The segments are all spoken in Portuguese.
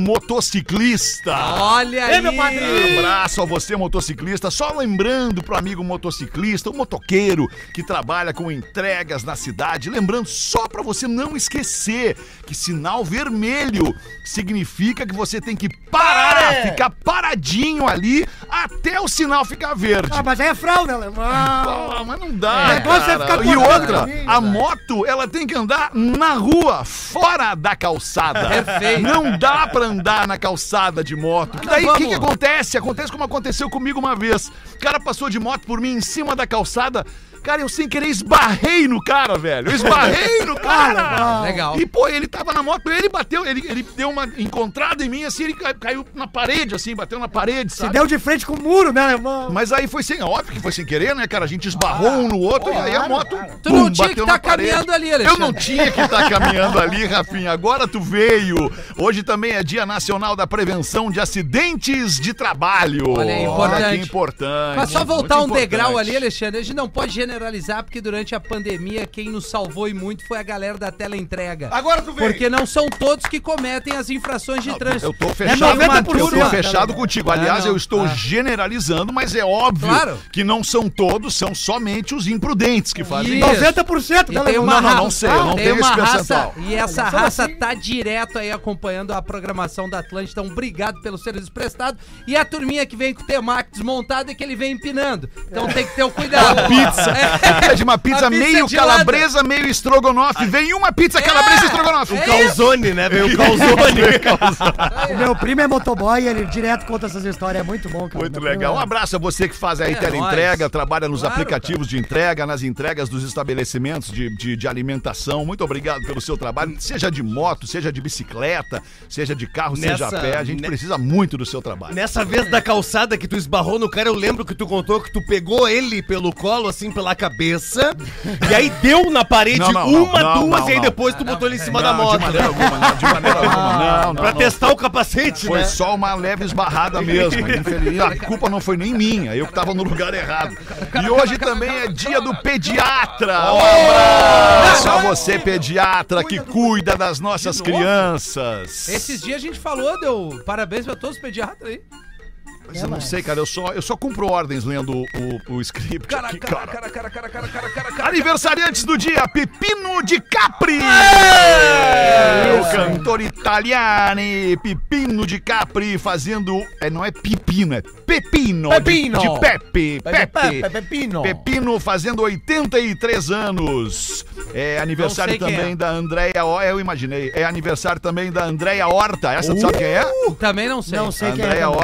motociclista. Olha aí. meu padrinho. Um abraço a você, motociclista. Só lembrando pro amigo motociclista, o motoqueiro que trabalha com entregas na cidade. Lembrando, só para você não esquecer que sinal vermelho significa que você tem que parar, É. ficar paradinho ali até o sinal ficar verde. Ah, mas aí é fraude, alemão. Pô, mas não dá. É cara. ficar e outra, caminho, a velho. moto, ela tem que andar na rua, fora da calçada. Perfeito. Não dá pra andar na calçada de moto. Que daí o que, que acontece? Acontece como aconteceu comigo uma vez. O cara passou de moto por mim em cima da calçada. Cara, eu sem querer esbarrei no cara, velho. Eu esbarrei no cara. Legal. E, pô, ele tava na moto, ele bateu, ele, ele deu uma encontrada em mim, assim, ele ca- caiu na parede, assim, bateu na parede, Se sabe? deu de frente com o muro, né, alemão? Mas aí foi sem, óbvio que foi sem querer, né, cara? A gente esbarrou um no outro e aí a moto. claro. Tu não pum, tinha que bateu tá caminhando ali, Eu Alexandre. não tinha que estar caminhando ali, Rafinha. Agora tu veio. Hoje também é Dia Nacional da Prevenção de Acidentes de Trabalho. Olha aí, importante. que importante. Mas só voltar Muito um degrau importante. ali, Alexandre, a gente não pode generalizar, porque durante a pandemia quem nos salvou e muito foi a galera da teleentrega. Agora tu veio. Porque não são todos que cometem as infrações de trânsito. Eu tô É fechado, 90%. eu tô fechado contigo. Aliás, Ah, eu estou Ah. generalizando, mas é óbvio Claro. que não são todos, são somente os imprudentes que fazem Isso. 90% E né, tem alemão? uma Não, não, não raça- sei, eu não tem tenho uma esse raça percentual. E essa só raça assim. tá direto aí acompanhando a programação da Atlântida. Então, obrigado pelo serviço prestado. E a turminha que vem com o Temac desmontado é que ele vem empinando. Então tem que ter o cuidado. Pizza. É. Pede uma pizza, pizza meio lado. calabresa, meio estrogonofe. Vem uma pizza calabresa e estrogonofe. É Calzone, né? O calzone. O meu primo é motoboy, ele direto conta essas histórias. É muito bom, cara. Muito Meu legal. Um é- abraço a você que faz aí É teleentrega, nóis. trabalha nos Claro, aplicativos de entrega, nas entregas dos estabelecimentos de, de, de alimentação. Muito obrigado pelo seu trabalho, seja de moto, seja de bicicleta, seja de carro, seja a Nessa- pé. A gente ne- precisa muito do seu trabalho. Nessa vez da calçada que tu esbarrou no cara, eu lembro que tu contou que tu pegou ele pelo colo, assim, pela cabeça, e aí deu na parede Não, não, uma, não, duas, não, e aí não. depois tu botou ele em cima da moto. De maneira alguma, não. De maneira alguma, não. Pra não. testar o capacete, Foi né? só uma leve esbarrada mesmo. Infeliz. A culpa não foi nem minha, eu que tava no lugar errado. E hoje também é dia do pediatra. Um abraço a você, pediatra, que cuida das nossas crianças. Esses dias a gente falou, deu parabéns pra todos os pediatras aí. Mas eu não sei, cara, eu só, eu só cumpro ordens lendo o, o, script Cara, aqui, cara, cara. cara, cara, cara, cara, cara, cara, cara. Aniversariantes do dia, Pepino de Capri! É! o Cantor Italiani, Pipino de Capri fazendo. É, não é pepino, é pepino. de- Pepino. De, Pepe. Pepe, Pepe. Pepino. Pepino fazendo 83 anos. É aniversário também é. da Andréia. Ó, eu imaginei. É aniversário também da Andréia Horta. Essa tu sabe quem é? Também não sei. Não A sei quem é. Andréia também.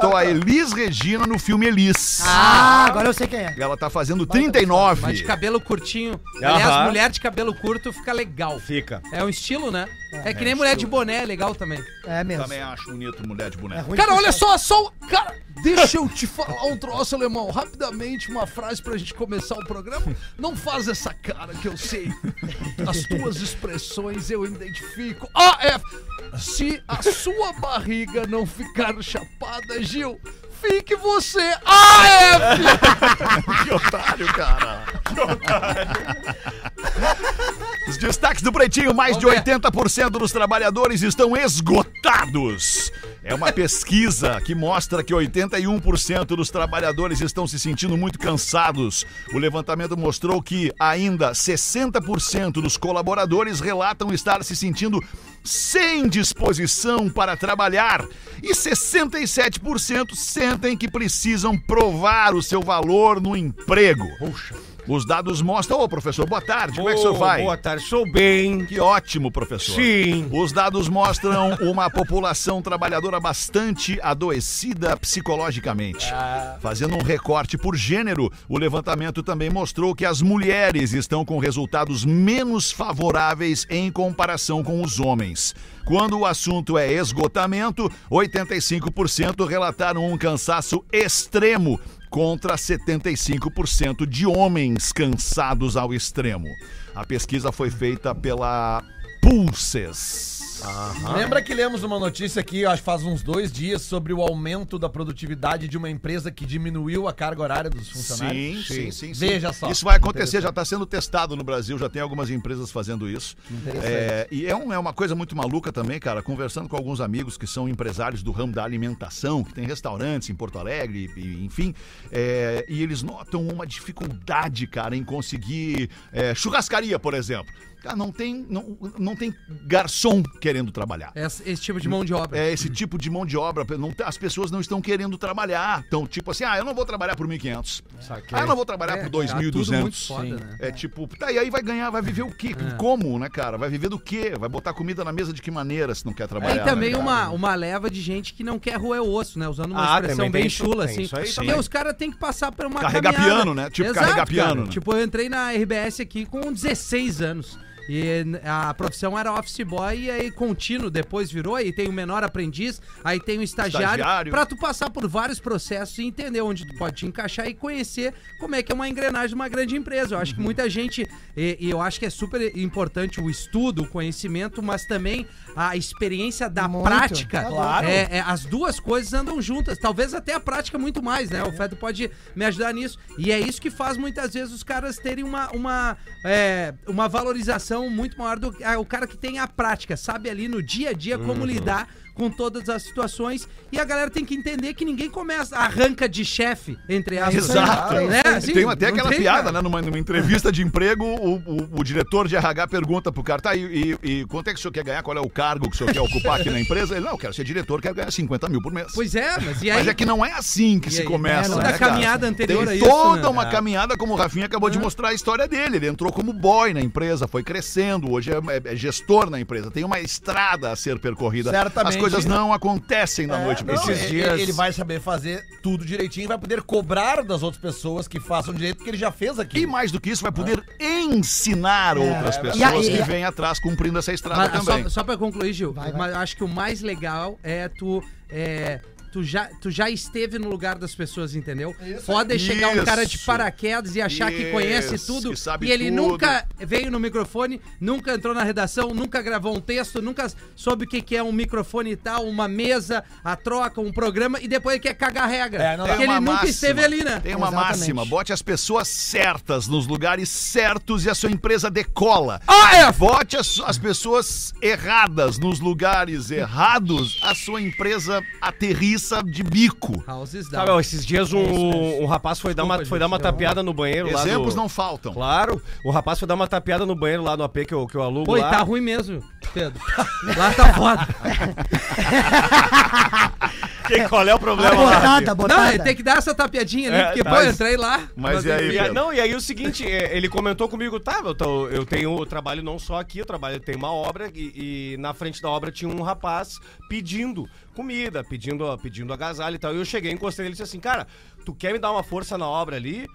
Interpretou a Elis Regina no filme Elis. Ah, agora eu sei quem é. Ela tá fazendo 39. Mas de cabelo curtinho. Aham. Aliás, mulher de cabelo curto fica legal. Fica. É um estilo, né? É, que nem mulher de boné, é legal também. É mesmo. Também acho bonito mulher de É boneco. ruim Cara, olha só, só. o- Cara, deixa eu te falar um troço, alemão. Rapidamente, uma frase pra gente começar o programa. Não faz essa cara que eu sei. As tuas expressões eu identifico. AF! Se a sua barriga não ficar chapada, Gil, fique você. AF! Que otário, cara. Os destaques do Pretinho, mais de Vamos ver. 80% dos trabalhadores estão esgotados. É uma pesquisa que mostra que 81% dos trabalhadores estão se sentindo muito cansados. O levantamento mostrou que ainda 60% dos colaboradores relatam estar se sentindo sem disposição para trabalhar e 67% sentem que precisam provar o seu valor no emprego. Os dados mostram. Ô, professor, boa tarde. Como é que o senhor vai? Boa tarde, sou bem. Que ótimo, professor. Sim. Os dados mostram uma população trabalhadora bastante adoecida psicologicamente. Fazendo um recorte por gênero, o levantamento também mostrou que as mulheres estão com resultados menos favoráveis em comparação com os homens. Quando o assunto é esgotamento, 85% relataram um cansaço extremo contra 75% de homens cansados ao extremo. A pesquisa foi feita pela Pulses. Lembra que lemos uma notícia aqui, acho que faz uns dois dias, sobre o aumento da produtividade de uma empresa que diminuiu a carga horária dos funcionários? Sim, sim, sim, sim. Veja só. Isso vai acontecer, já está sendo testado no Brasil, já tem algumas empresas fazendo isso. É, e é, um- é uma coisa muito maluca também, cara, conversando com alguns amigos que são empresários do ramo da alimentação, que tem restaurantes em Porto Alegre, e- enfim, é, e eles notam uma dificuldade, cara, em conseguir é, churrascaria, por exemplo. Cara, não tem, não, não tem garçom querendo trabalhar. Esse, esse tipo de mão de obra. É esse tipo de mão de obra. não- as pessoas não estão querendo trabalhar. Então, tipo assim, ah, eu não vou trabalhar por 1.500. Ah, eu não vou trabalhar É, por tá tudo muito 2.200. foda, né? É tipo, tá, e aí vai ganhar, vai viver o quê? Como, né, cara? Vai viver do quê? Vai botar comida na mesa de que maneira se não quer trabalhar? Tem também né, cara? uma, uma leva de gente que não quer roer o osso, né? Usando uma Ah, expressão também bem chula, assim. isso aí Porque também. os caras têm que passar por uma Carregar caminhada. piano, né? Tipo, carregar piano, né? Tipo, eu entrei na RBS aqui com 16 anos. E a profissão era office boy e aí contínuo depois virou, aí tem o menor aprendiz, aí tem o estagiário, Estagiário. pra tu passar por vários processos e entender onde tu pode te encaixar e conhecer como é que é uma engrenagem de uma grande empresa. Eu acho Uhum. que muita gente, e, e eu acho que é super importante o estudo, o conhecimento, mas também a experiência da Muito, prática. claro. É, é, as duas coisas andam juntas. Talvez até a prática muito mais, né? O Feto pode me ajudar nisso. E é isso que faz muitas vezes os caras terem uma, uma, é, uma valorização muito maior do que ah, o cara que tem a prática, sabe ali no dia a dia como lidar com todas as situações. E a galera tem que entender que ninguém começa, arranca de chefe, entre aspas. Exato. Né? Assim, tem até aquela tem, piada, cara. né? Numa, numa entrevista de emprego, o, o- o diretor de RH pergunta pro cara, tá, e, e- e quanto é que o senhor quer ganhar? Qual é o cargo que o senhor quer ocupar aqui na empresa? Ele, não, eu quero ser diretor, quero ganhar 50 mil por mês. Pois é, mas e aí? Mas é que não é assim que E se aí? começa, É, toda né, a cara? caminhada anterior Tem a isso, toda né? uma caminhada, como o Rafinha acabou de mostrar a história dele. Ele entrou como boy na empresa, foi crescendo, hoje é, é- é gestor na empresa. Tem uma estrada a ser percorrida. Certamente. As coisas não acontecem da É, noite não, dia. esses ele- dias- Ele vai saber fazer tudo direitinho e vai poder cobrar das outras pessoas que façam direito, porque ele já fez aqui. E mais do que isso, vai poder ensinar outras É, pessoas e aí- que vêm atrás cumprindo essa estrada Mas, também. só, só pra concluir, Gil, Vai, vai. acho que o mais legal é tu. É, tu, já, tu já esteve no lugar das pessoas, entendeu? Pode chegar um cara de Isso. paraquedas e achar que conhece Isso, tudo. que sabe e ele tudo. nunca veio no microfone, nunca entrou na redação, nunca gravou um texto, nunca soube o que, que é um microfone e tal, uma mesa, a troca, um programa, e depois ele quer cagar regra. É, não porque ele nunca máxima, esteve ali, né? Tem uma Exatamente. máxima. Bote as pessoas certas nos lugares certos e a sua empresa decola. Ah, é! Bote as, as pessoas erradas nos lugares errados, a sua empresa aterriza preguiça de bico. Houses Sabe, ó, esses dias um, um rapaz foi dar uma, Desculpa, foi dar uma gente, tapeada no banheiro lá Exemplos do... não faltam. Claro, o rapaz foi dar uma tapeada no banheiro lá no AP que eu, que eu alugo Pô, e lá. tá ruim mesmo, Pedro. Lá tá foda. Que- qual é o A problema lá? botada, Não, botada. ele tem que dar essa tapeadinha ali, É, porque, pô, mas- eu entrei lá. Mas e aí, E, Pedro? não, e aí o seguinte, é, ele comentou comigo, tá, eu, tô- eu tenho eu trabalho não só aqui, eu trabalho, eu tenho uma obra e, e na frente da obra tinha um rapaz pedindo comida, pedindo, pedindo agasalho e tal. E eu cheguei, encostei nele e disse assim, cara, tu quer me dar uma força na obra ali?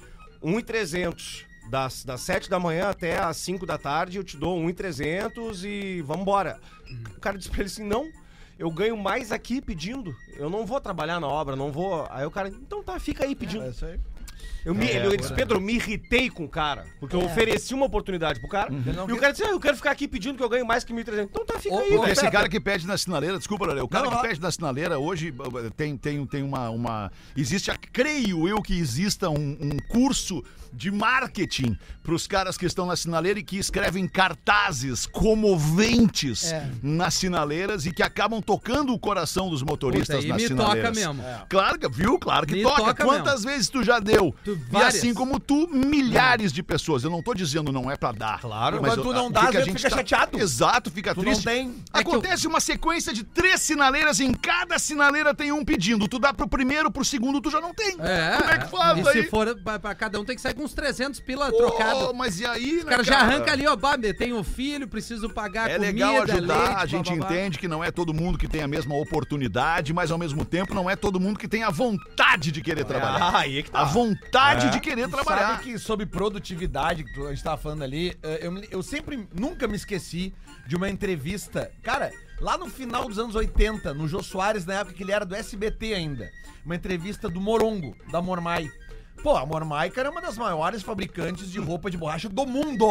1,300. Das, das 7 da manhã até as 5 da tarde eu te dou 1,300 e vambora. O cara disse pra ele assim, não, eu ganho mais aqui pedindo. Eu não vou trabalhar na obra, não vou. Aí o cara, então tá, fica aí pedindo. É isso aí. Eu, me, ele disse, Pedro, eu me irritei com o cara. Porque eu ofereci uma oportunidade pro cara. não E o cara disse, ah, eu quero ficar aqui pedindo que eu ganho mais que 1.300. Então tá, fica Ô, aí, ô, velho. Esse cara que pede na sinaleira, desculpa, Lorê, o cara Não, que não. pede na sinaleira hoje tem, tem, tem uma, uma. Existe, a- creio eu que exista um, um curso de marketing para os caras que estão na sinaleira e que escrevem cartazes comoventes É. nas sinaleiras e que acabam tocando o coração dos motoristas Puta, e nas me sinaleiras. toca mesmo. Claro que, viu? Claro que Me toca. toca Quantas vezes tu já deu? Tu- e assim como tu, milhares de pessoas. Eu não tô dizendo não é pra dar. Claro. Quando eu- tu não dá, a gente fica tá- chateado. Exato, fica Tu não triste. tem. É que eu- Acontece uma sequência de três sinaleiras e em cada sinaleira tem um pedindo. Tu dá pro primeiro, pro segundo, tu já não tem. É. Como é que faz E aí? se for pra, pra cada um, tem que sair com uns 300 pila Ô, trocado. mas e aí, Os caras já arrancam ali, ó, bah, tem um filho, preciso pagar É comida, legal ajudar, leite, a gente blá, blá, blá. entende que não é todo mundo que tem a mesma oportunidade, mas ao mesmo tempo não é todo mundo que tem a vontade de querer trabalhar. Ah, aí é que tá. A vontade É. de querer trabalhar. Sabe que sobre produtividade, que tu- a gente tava falando ali, eh, eu, eu sempre, nunca me esqueci de uma entrevista. Cara, lá no final dos anos 80, no Jô Soares, na época que ele era do SBT ainda. Uma entrevista do Morongo, da Mormai. Pô, a Mormai, cara, é uma das maiores fabricantes de roupa de borracha do mundo.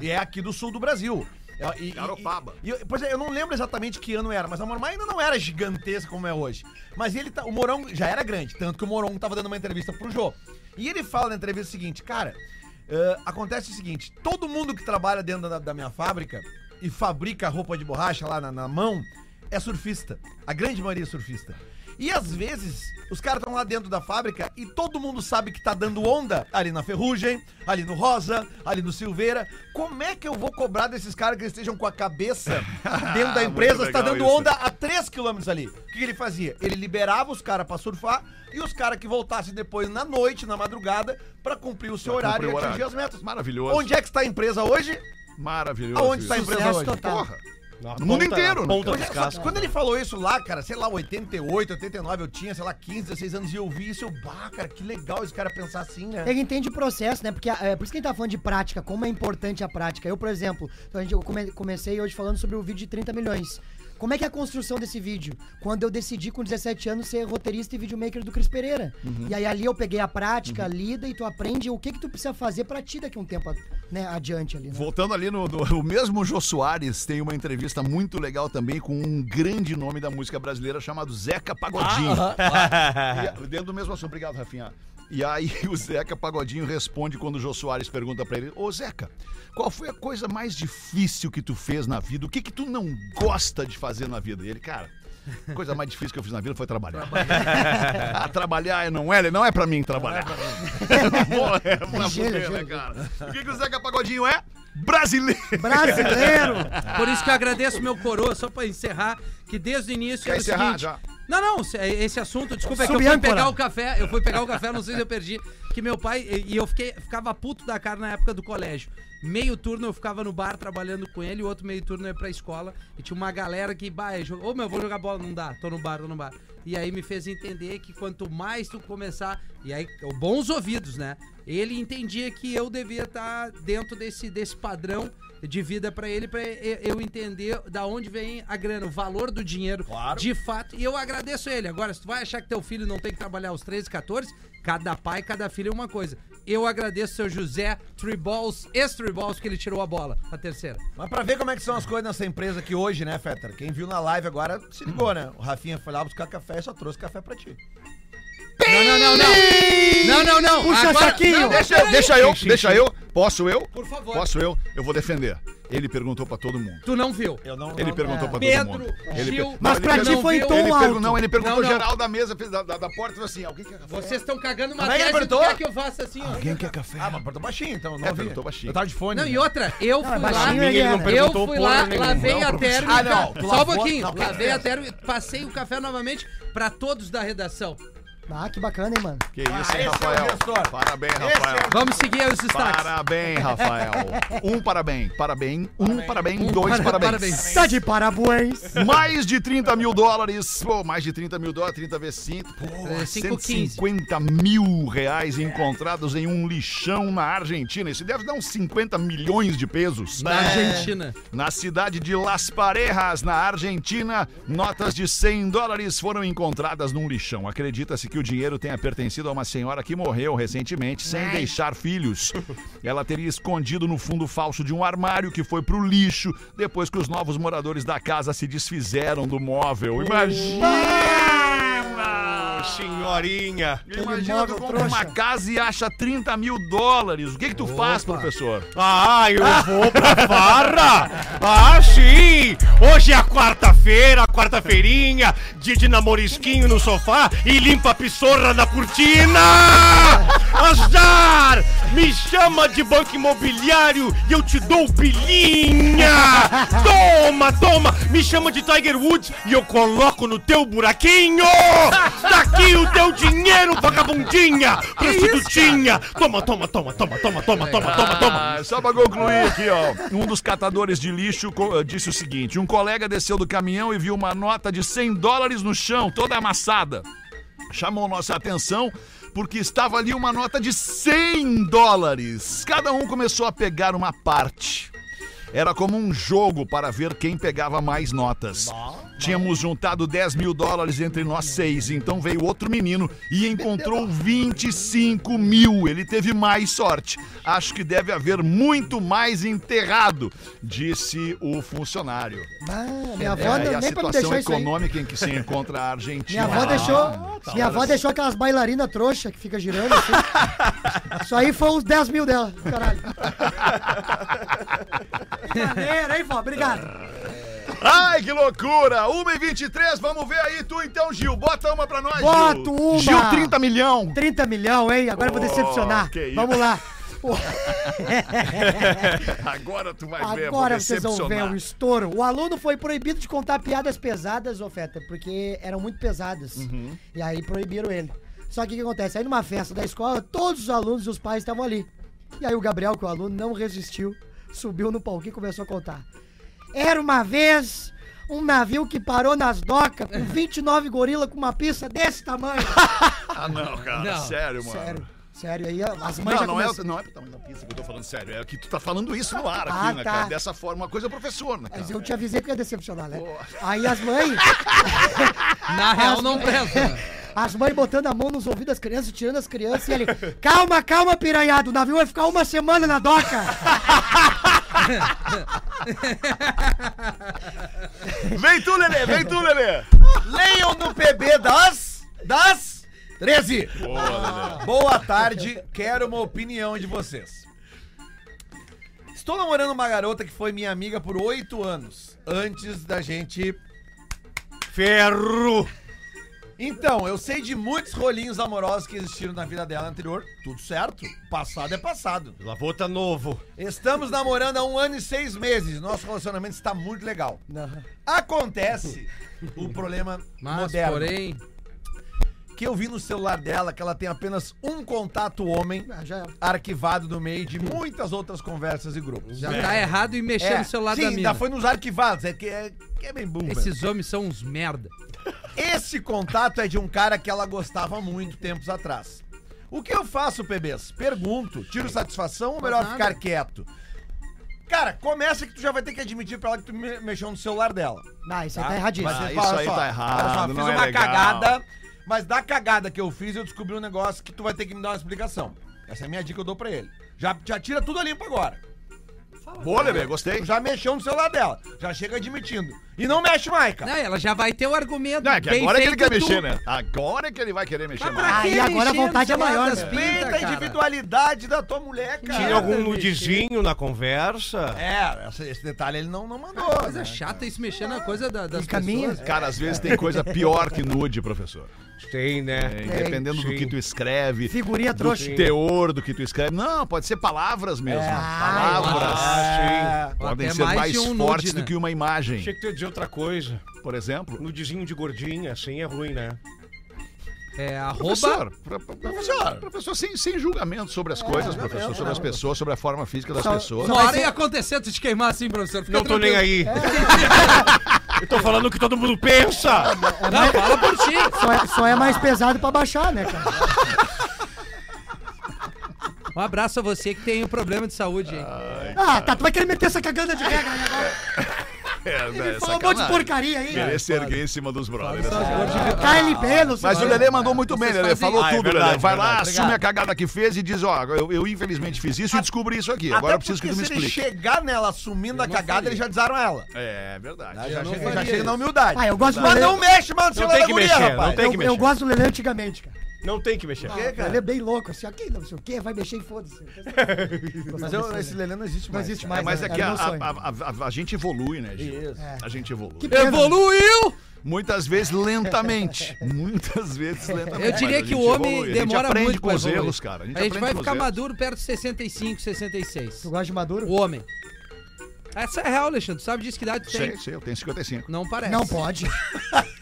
É. E é aqui do sul do Brasil. É, E, e- Garopaba. e- e- pois é, eu não lembro exatamente que ano era, mas a Mormai ainda não era gigantesca como é hoje. Mas ele tá, o Morongo já era grande, tanto que o Morongo tava dando uma entrevista pro Jô. E ele fala na entrevista o seguinte, cara, eh, acontece o seguinte, todo mundo que trabalha dentro da, da minha fábrica e fabrica roupa de borracha lá na, na mão é surfista. A grande maioria é surfista. E às vezes, os caras estão lá dentro da fábrica e todo mundo sabe que tá dando onda ali na Ferrugem, ali no Rosa, ali no Silveira. Como é que eu vou cobrar desses caras que estejam com a cabeça dentro da empresa, está dando isso. onda a 3 km ali? O que, que ele fazia? Ele liberava os caras pra surfar e os caras que voltassem depois na noite, na madrugada, pra cumprir o seu Pra horário e atingir horário. as metas. Maravilhoso. Onde é que está a empresa hoje? Maravilhoso. Aonde está a empresa Sucesso hoje? total. Porra. No mundo inteiro, né? Ponta Pois dos é, só que cascos. quando ele falou isso lá, cara, sei lá, 88, 89, eu tinha, sei lá, 15, 16 anos e eu vi isso, eu, bah, cara, que legal esse cara pensar assim, né? Ele entende o processo, né? Porque é por isso que a gente tá falando de prática, como é importante a prática. Eu, por exemplo, então a gente, eu come- comecei hoje falando sobre o vídeo de 30 milhões. Como é que é a construção desse vídeo? Quando eu decidi com 17 anos ser roteirista e videomaker do Cris Pereira. Uhum. E aí ali eu peguei a prática, lida e tu aprende o que que tu precisa fazer pra ti daqui um tempo né, adiante ali. Né? Voltando ali no, no- o mesmo Jô Soares tem uma entrevista muito legal também com um grande nome da música brasileira chamado Zeca Pagodinho. E- dentro do mesmo assunto, obrigado, Rafinha. E aí o Zeca Pagodinho responde quando o Jô Soares pergunta pra ele: Ô Zeca, qual foi a coisa mais difícil que tu fez na vida? O que que tu não gosta de fazer na vida? E ele, cara. A coisa mais difícil que eu fiz na vida foi trabalhar. ah, trabalhar não é, não é pra mim trabalhar. Não é pra gelo, fuder, né, cara? O que, que o Zeca Pagodinho é? Brasileiro. Brasileiro! Por isso que eu agradeço meu coroa, só pra encerrar, que desde o início Quer era o encerrar seguinte... já? Não, não, se- esse assunto, desculpa, é que eu fui pegar o café, eu fui pegar o café, não sei se eu perdi, que meu pai, e eu fiquei, ficava puto da cara na época do colégio. Meio turno eu ficava no bar trabalhando com ele, o outro meio turno eu ia pra escola, e tinha uma galera que, bah, jogo- ô meu, vou jogar bola, não dá, tô no bar, tô no bar. E aí me fez entender que quanto mais tu começar, e aí, bons ouvidos, né? Ele entendia que eu devia estar dentro desse, desse padrão de vida pra ele, pra e- eu entender da onde vem a grana, o valor do dinheiro Claro. de fato. E eu agradeço ele. Agora, se tu vai achar que teu filho não tem que trabalhar aos 13, 14, cada pai, cada filho é uma coisa. Eu agradeço seu José Triballs, ex-Triballs, que ele tirou a bola, a terceira. Mas pra ver como é que são as coisas nessa empresa aqui hoje, né, Fetter? Quem viu na live agora se ligou, né? O Rafinha foi lá buscar café e só trouxe café pra ti. Não, não, não, não. Não, não, não. Puxa Agora- saquinho. Não, Deixa, peraí. deixa eu, deixa eu. Posso eu? Por favor. Posso eu? Eu vou defender. Ele perguntou pra todo mundo. Tu não viu. Eu não. Ele não- perguntou pra todo Pedro, mundo. Ele Gil, Mas Não, pra ti foi viu? tom ele alto. Não, ele perguntou Não, não. geral da mesa, da, da, da porta e falou assim: alguém quer café? Vocês estão cagando uma Como é que tese, perguntou? quer que eu faça assim, ó. Alguém quer café? Ah, mas perguntou baixinho, então. Não É, perguntou baixinho. Eu tava de fone. Não, e né? outra, eu Não, fui lá, baixinho ele ele não é. eu fui lá, nenhuma. lavei Não, a térmica, Ah, não, só um pouquinho, Não, lavei a térmica, passei o café novamente pra todos da redação. Ah, que bacana, hein, mano. Que isso, Ah, hein, esse é Rafael? gestor. Parabéns, Rafael. é Vamos seguir aí os destaques. Parabéns, Rafael. Um parabéns, parabéns, um parabéns, Um dois para- parabéns. Tá de parabéns. Mais de 30 mil dólares, pô, mais de 30 mil dólares, 30 vezes 5, pô, É, cinco, 150 mil reais encontrados em um lixão na Argentina. Isso deve dar uns 50 milhões de pesos. Na Argentina. Na cidade de Las Parejas, na Argentina, notas de 100 dólares foram encontradas num lixão. Acredita-se que o dinheiro tenha pertencido a uma senhora que morreu recentemente sem deixar filhos. Ela teria escondido no fundo falso de um armário que foi pro lixo depois que os novos moradores da casa se desfizeram do móvel. Imagina! Senhorinha. Imagina tu compra uma casa e acha 30 mil dólares. O que que tu faz, professor? Ah, eu vou pra farra! Ah, sim! Hoje é a quarta-feira, quarta-feirinha, dia de namorisquinho no sofá e limpa a pissorra na cortina! Azar! Me chama de banco imobiliário e eu te dou pilinha! Toma, toma! Me chama de Tiger Woods e eu coloco no teu buraquinho! Daqui o teu dinheiro, vagabundinha! Prostitutinha! Toma, toma, toma, toma, toma, toma, toma, toma, toma! Ah, só pra concluir aqui, ó. Um dos catadores de lixo disse o seguinte: um colega desceu do caminhão e viu uma nota de 100 dólares no chão, toda amassada. Chamou nossa atenção porque estava ali uma nota de 100 dólares. Cada um começou a pegar uma parte. Era como um jogo para ver quem pegava mais notas. Tínhamos juntado 10 mil dólares entre nós seis, então veio outro menino e encontrou 25 mil. Ele teve mais sorte. Acho que deve haver muito mais enterrado, disse o funcionário. Ah, minha avó É, e a situação econômica em que se encontra a Argentina. Minha avó deixou. minha avó deixou aquelas bailarinas trouxa que fica girando assim. Isso aí foi uns 10 mil dela. Caralho. Brincadeira, hein, vó? Obrigado. Ai, que loucura! 1h23, vamos ver aí tu então, Gil. Bota uma pra nós, Boto Gil. uma. Gil, 30 milhão. 30 milhão, hein? Agora eu vou Oh, decepcionar. que isso. Vamos lá. Agora tu vai ver, vou Agora vocês vão ver decepcionar. o estouro. O aluno foi proibido de contar piadas pesadas, ô Feta, porque eram muito pesadas. Uhum. E aí proibiram ele. Só que o que acontece? Aí numa festa da escola, todos os alunos e os pais estavam ali. E aí o Gabriel, que é o aluno, não resistiu, subiu no palquinho e começou a contar. Era uma vez um navio que parou nas docas com 29 gorila com uma pista desse tamanho. Ah, não, cara, Não, sério, mano. Sério, sério. Aí as mães Não, não é, começam... não é pro tamanho da pizza que eu tô falando sério. É que tu tá falando isso no ar aqui, Ah, né, tá. cara? Dessa forma, uma coisa é professor, né, cara? Mas eu te avisei que ia decepcionar, né? Aí as mães... Na real, As- não presta. As mães botando a mão nos ouvidos das crianças, tirando as crianças e ele. Calma, calma, piranhado. O navio vai ficar uma semana na doca. Vem tu, Lelê, vem tu, Lelê. Leiam no PB das. das. 13. Boa tarde, quero uma opinião de vocês. Estou namorando uma garota que foi minha amiga por oito anos, antes da gente. Ferro! Então, eu sei de muitos rolinhos amorosos que existiram na vida dela anterior, tudo certo, passado é passado. Lavou tá novo. Estamos namorando há um ano e seis meses, nosso relacionamento está muito legal. Acontece o problema Mas, moderno. porém, que eu vi no celular dela que ela tem apenas um contato homem Ah, já arquivado no meio de muitas outras conversas e grupos. já tá errado em mexer no celular sim, da ainda mina. foi nos arquivados, é que é, que é bem bumba. Esses homens são uns merda. Esse contato é de um cara que ela gostava muito tempos atrás. O que eu faço, PBs? Pergunto, tiro satisfação ou melhor ficar quieto? Cara, começa que tu já vai ter que admitir pra ela que tu me- mexeu no celular dela. Ah, isso aí tá erradíssimo. Mas, Ah, olha isso aí só, tá errado, só, não fiz é uma legal. cagada, mas da cagada que eu fiz, eu descobri um negócio que tu vai ter que me dar uma explicação. Essa é a minha dica que eu dou pra ele. Já, já tira tudo a limpo agora. Boa, Lelê, gostei. Já mexeu no celular dela. Já chega admitindo. E não mexe mais, cara. Não, ela já vai ter o argumento. Não, é que bem agora é que ele quer tu. mexer, né? Agora é que ele vai querer mexer Mas pra Aí que agora a vontade é maior, né? Respeita a cara? individualidade da tua mulher, cara. Tinha algum nudizinho na conversa? É, esse detalhe ele não, não mandou. Coisa né? chata isso mexer na coisa da, das E caminha. pessoas. Cara, às vezes tem coisa pior que nude, professor. Tem, né? É, dependendo do que tu escreve. Figurinha do trouxa. teor do que tu escreve. Não, pode ser palavras mesmo. palavras Ah, sim. podem Até ser mais mais, um fortes nude, né? do que uma imagem. Achei que tu ia dizer outra coisa. Por exemplo. Nudizinho de gordinha, assim é ruim, né? É, arroba. Professor, pro- pro- professor, professor sem, sem julgamento sobre as coisas, professor, sobre as pessoas, sobre a forma física das Só- pessoas. Uma hora ia acontecer tu te queimar assim, professor. Fica Não tô nem aí. Eu tô falando o que todo mundo pensa. Não, fala por ti. Só é, só é mais pesado pra baixar, né, cara? Um abraço a você que tem um problema de saúde, hein? Ah, tá, tu vai querer meter essa caganda de regra aí agora. É, Ele falou um monte de porcaria aí. Querer se erguer em cima dos brothers. KLB, não sei Mas o Lelê mandou muito bem, Lelê. Falou Ah, é tudo, verdade, Lelê. Vai lá, assume a cagada que fez e diz: Ó, eu, eu infelizmente fiz isso e descobri isso aqui. Agora eu preciso que tu me se ele explique. chegar nela assumindo a cagada, faria. eles já desaram ela. É verdade. Já, não chega, já na humildade. Ah, eu gosto do Mas não mexe, mano, no Não tem da que mexer, rapaz. não tem Eu, gosto do Lelê antigamente, cara. Não tem que mexer. quê, cara? Ele é bem louco, assim, aqui, não sei o quê, vai mexer e foda-se. Mas eu, esse Lelê não existe Não mais. existe cara. É, mais. mas é né? que a, a- a- a- gente evolui, né, Gil? Isso. É. A gente evolui. Que. Evoluiu! Muitas vezes lentamente. Muitas vezes lentamente. Eu diria que o homem evolui. A gente demora aprende muito com os evoluir. erros, cara. A gente, A gente vai ficar os erros. maduro perto de 65, 66. Tu gosta de maduro? O homem. Essa é real, Alexandre. Tu sabe disso que idade tu tem? Sei, sei, eu tenho 55. Não parece. Não pode.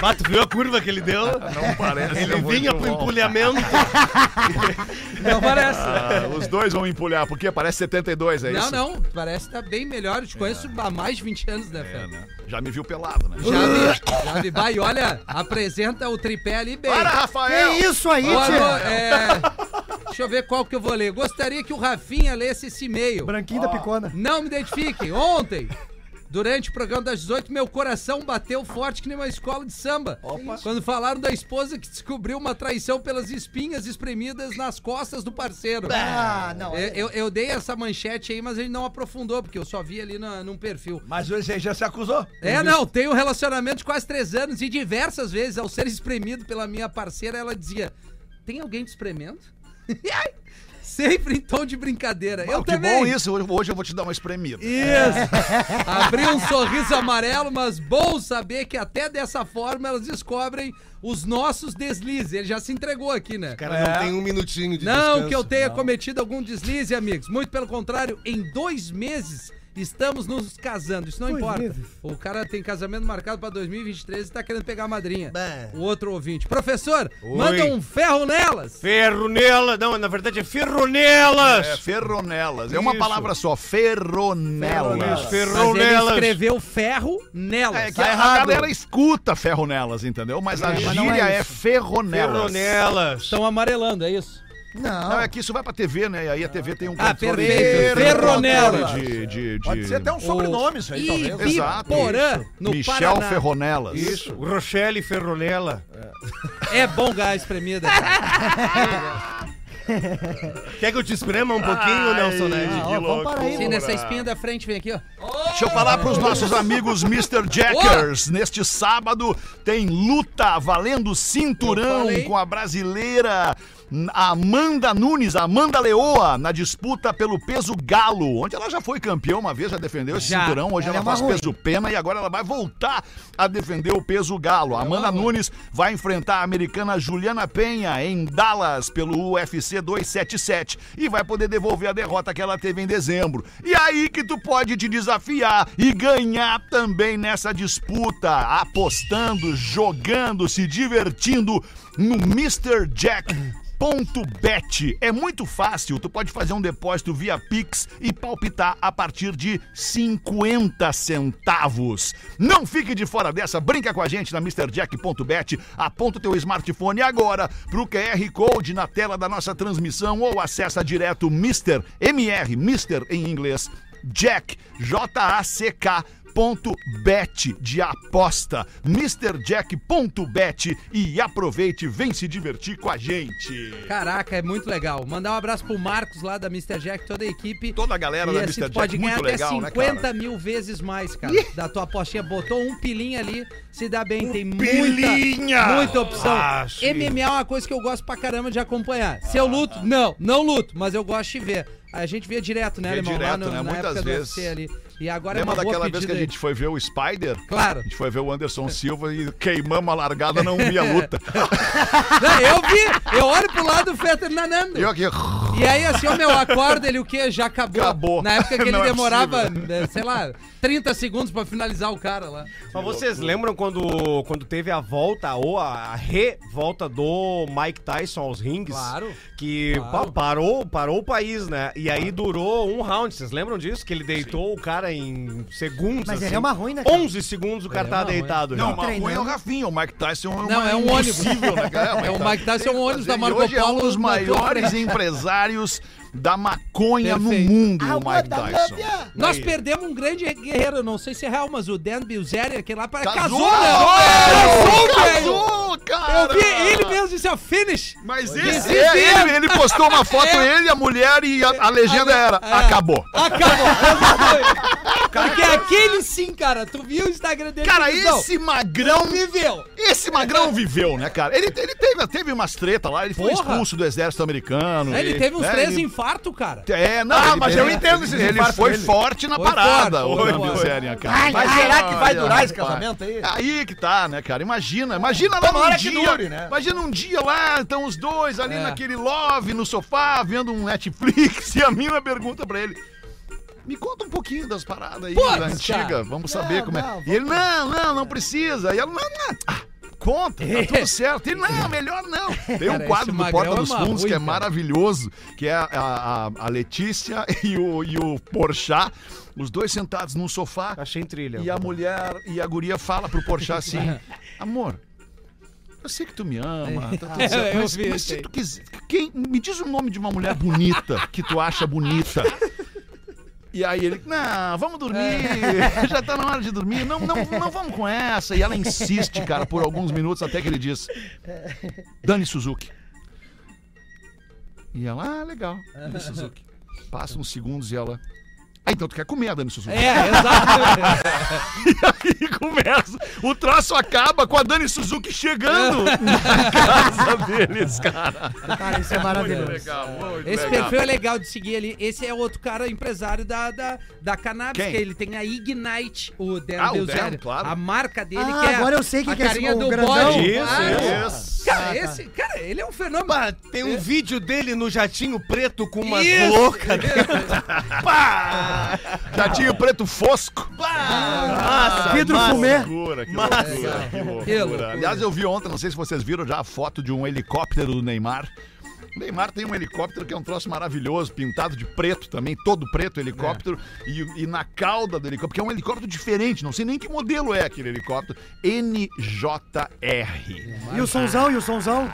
Ah, tu viu a curva que ele deu? Não parece. Ele é vinha pro empulhamento. Não parece. Ah, os dois vão empulhar, porque parece 72, é não, isso? não. Parece que tá bem melhor. Eu te conheço há mais de 20 anos, né, É, Fê? né? Já me viu pelado, né? Já vi. Já vi. Vai, olha, apresenta o tripé ali bem. Para, Rafael! Que isso aí, Boa tia? é, Deixa eu ver qual que eu vou ler. Gostaria que o Rafinha lesse esse e-mail. Branquinho da picona. Não me identifique. Ontem, durante o programa das 18, meu coração bateu forte que nem uma escola de samba. Quando falaram da esposa que descobriu uma traição pelas espinhas espremidas nas costas do parceiro. Ah, não. Eu, eu- eu dei essa manchete aí, mas ele não aprofundou, porque eu só vi ali na, num perfil. Mas aí já se acusou. É, não, tem um relacionamento de quase três anos e diversas vezes, ao ser espremido pela minha parceira, ela dizia: Tem alguém te espremendo? Sempre em tom de brincadeira. eu que também. bom isso. Hoje, hoje eu vou te dar uma espremida. Isso! Abriu um sorriso amarelo, mas bom saber que até dessa forma elas descobrem os nossos deslizes. Ele já se entregou aqui, né? O cara não tem um minutinho de Não descanso. que eu tenha cometido algum deslize, amigos. Muito pelo contrário, em dois meses estamos nos casando. Isso não Dois importa. meses? O cara tem casamento marcado pra 2023 e tá querendo pegar a madrinha. Bah. O outro ouvinte. Professor, Oi. manda um ferro nelas. Ferro nela. Não, na verdade é ferronelas. É, ferronelas. É uma Isso. palavra só, ferronelas. Mas ferronelas. escreveu ferro nelas. É que a, a galera escuta ferronelas, entendeu? Mas a mas não gíria é é, ferronelas. Ferronelas. Estão amarelando, é isso? Não. Não, é que isso vai pra TV, né? E aí a TV tem um Ah, controle perfeito. Ferronelas. de, de, de... Pode ser até um sobrenome isso aí, talvez. Exato. Ibiporã, no Michel Paraná. Ferronelas. Isso. Rochelle Ferronella. É bom gás espremida. Quer que eu te esprema um pouquinho, Nelson Ned? Vamos parar aí, Sim, nessa espinha da frente, vem aqui, ó. Deixa eu falar pros nossos amigos Mr. Jackers. Neste sábado tem luta valendo cinturão com a brasileira Amanda Nunes, Amanda Leoa, na disputa pelo peso galo, onde ela já foi campeã uma vez, já defendeu esse Já. cinturão. Hoje Ela ela, é faz ruim. peso pena e agora ela vai voltar a defender o peso galo. A Amanda. Nunes vai enfrentar a americana Juliana Penha em Dallas pelo UFC 277 e vai poder devolver a derrota que ela teve em dezembro. E aí que tu pode te desafiar e ganhar também nessa disputa, apostando, jogando, se divertindo no Mr. Jack. Bet. É muito fácil, tu pode fazer um depósito via Pix e palpitar a partir de 50 centavos. Não fique de fora dessa, brinca com a gente na MrJack.bet, aponta o teu smartphone agora pro QR Code na tela da nossa transmissão ou acessa direto Mr. MR, Mr. em inglês, Jack, J-A-C-K MrJack.bet de aposta. MrJack.bet e aproveite, vem se divertir com a gente. Caraca, é muito legal. Mandar um abraço pro Marcos lá da Mr. Jack, toda a equipe. Toda a galera e da Mr. tu pode Jack, ganhar até legal, né, 50 cara? mil vezes mais, cara, da tua apostinha. Botou um pilinha ali, se dá bem. Tem pilinha! muita, muita opção. Ah. MMA é uma coisa que eu gosto pra caramba de acompanhar. Se eu luto, não, não luto, mas eu gosto de ver. A gente via direto, né, Vê Alemão? direto, lá no, né? na Muitas época do vezes. Ali. E agora Lembra é uma daquela vez que a aí. gente foi ver o Spider? Claro. A gente foi ver o Anderson Silva e queimamos a largada, não via a luta. Não, eu vi, eu olho pro lado do Fetter nanando. Eu aqui. E aí, assim, o meu acordo, ele o quê? Já acabou. Acabou. Na época que ele Não é demorava, eh, sei lá, 30 segundos pra finalizar o cara lá. Mas vocês lembram quando, quando teve a volta ou a, revolta do Mike Tyson aos rings? Claro. Que Claro. pá, parou, parou o país, né? E aí durou um round. Vocês lembram disso? Que ele deitou o cara em segundos. Mas assim. ele é uma ruim, né, cara? 11 segundos o cara é tava uma ruim. deitado. Não, mas ruim é o. Rafinha. O Mike Tyson é uma Não, é um ônibus. né, cara? É, o Mike Tyson é um ônibus da Marco hoje é um Polo dos maiores empresários da maconha no Perfeito. mundo, o Água Mike Tyson. Nós Aí. perdemos um grande guerreiro, não sei se é real, mas o Dan Bilzeri, aquele lá, parece Casou, casou, né? Casou, velho! Casou, cara! Eu vi, ele mesmo disse, ó, finish. Mas esse, é, the ele, ele postou uma foto, É. ele, a mulher e a, a legenda era acabou. Acabou. Porque aquele sim, cara, tu viu o Instagram dele? Cara, esse magrão viveu. Esse magrão viveu, né, cara? Ele, ele teve, teve umas treta lá, ele foi Porra. expulso do exército americano. Ele teve uns né, três ele- infartos, cara. É, não, Ah, ele- mas ele- eu entendo esses Ele foi dele. forte na Foi parada, forte, foi forte. Zéria, cara. Mas será que vai Ai, durar esse casamento aí? Aí que tá, né, cara? Imagina, imagina lá que dia, dure, né? imagina um dia lá, então os dois ali É. naquele love, no sofá, vendo um Netflix, e a mina pergunta pra ele, me conta um pouquinho das paradas aí, da antiga, vamos Não, saber como é. não, E ele, não, não, não precisa. E ela, não, não, ah, conta, tá tudo certo. Ele, não, melhor não. Tem um Cara, quadro esse do magrão Porta é dos uma Fundos que é maravilhoso, que é a, a, a Letícia e o, e o Porchat, os dois sentados num sofá, Achei em trilha. e a mulher e a guria fala pro Porchat assim: Amor, eu sei que tu me ama, tá tudo É, certo, eu mas, vi mas se aí. tu quiser. Quem, me diz o nome de uma mulher bonita que tu acha bonita. E aí ele, não, vamos dormir, já tá na hora de dormir, não, não, não vamos com essa. E ela insiste, cara, por alguns minutos até que ele diz: Dani Suzuki. E ela, ah, legal, Dani Suzuki. Passa uns segundos e ela. Ah, então tu quer comer a Dani Suzuki? É, exatamente. E aí começa. O troço acaba com a Dani Suzuki chegando na casa deles, cara. Cara, isso é maravilhoso. legal, muito Esse legal. perfil é legal de seguir ali. Esse é outro cara empresário da, da, da cannabis, Quem? que ele tem a Ignite, o Dan Ah, o. Dan, claro. A marca dele, Ah, que é agora eu sei quem a que é esse, carinha do grandão. bode. Isso, Ah, isso. Cara, Ah, tá. esse, cara, ele é um fenômeno. Pá, tem um vídeo dele no jatinho preto com umas Isso. loucas. Jatinho preto fosco. Vidro fumê. Loucura, que Massa. loucura, que loucura. Que loucura. Aliás, eu vi ontem, não sei se vocês viram já a foto de um helicóptero do Neymar. O Neymar tem um helicóptero que é um troço maravilhoso, pintado de preto também, todo preto o helicóptero. E, e na cauda do helicóptero, que é um helicóptero diferente, não sei nem que modelo é aquele helicóptero. NJR. E o sonzão, e o sonzão?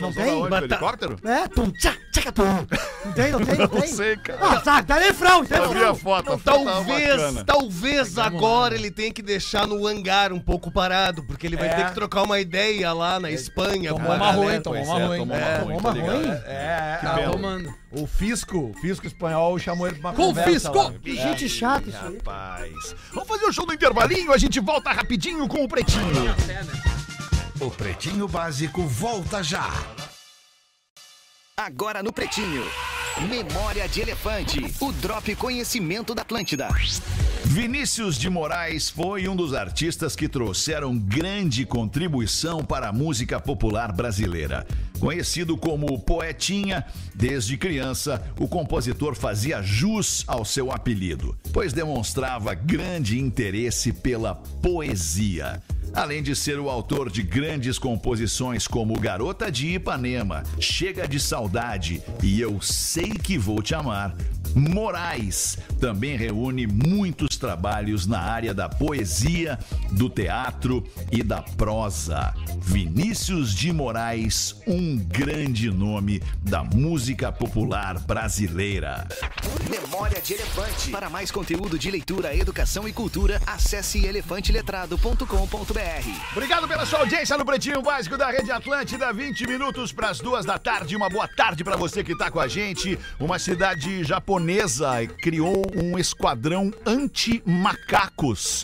Não tem? Onde, tá- helicóptero? É, tum, tchac, tchac, tum. Não tem, não tem, não Não tem? sei, cara. Ah, tá, tá refrão, tá Eu vi a foto, a foto tava Talvez, bacana. talvez agora ele tenha que deixar no hangar um pouco parado, porque ele vai É. ter que trocar uma ideia lá na Espanha. Tomou com uma ruim, galera. tomou Pois uma é, ruim. tomou uma É, ruim, Tomou tá uma ruim? É, Tá pena. tomando. o fisco, o fisco espanhol chamou ele pra uma Confisco. conversa lá. Que gente chata isso aí. Rapaz. Vamos fazer o show do intervalinho, a gente volta rapidinho com o Pretinho. O Pretinho Básico volta já. Agora no Pretinho. Memória de Elefante. O Drop Conhecimento da Atlântida. Vinícius de Moraes foi um dos artistas que trouxeram grande contribuição para a música popular brasileira. Conhecido como Poetinha, desde criança, o compositor fazia jus ao seu apelido, pois demonstrava grande interesse pela poesia. Além de ser o autor de grandes composições como Garota de Ipanema, Chega de Saudade e Eu Sei Que Vou Te Amar, Moraes também reúne muitos trabalhos na área da poesia, do teatro e da prosa. Vinícius de Moraes, um grande nome da música popular brasileira. Memória de Elefante. Para mais conteúdo de leitura, educação e cultura, acesse elefanteletrado.com.br. Obrigado pela sua audiência no Pretinho Básico da Rede Atlântida. 20 minutos para as duas da tarde. Uma boa tarde para você que está com a gente. Uma cidade japonesa criou um esquadrão anti-macacos.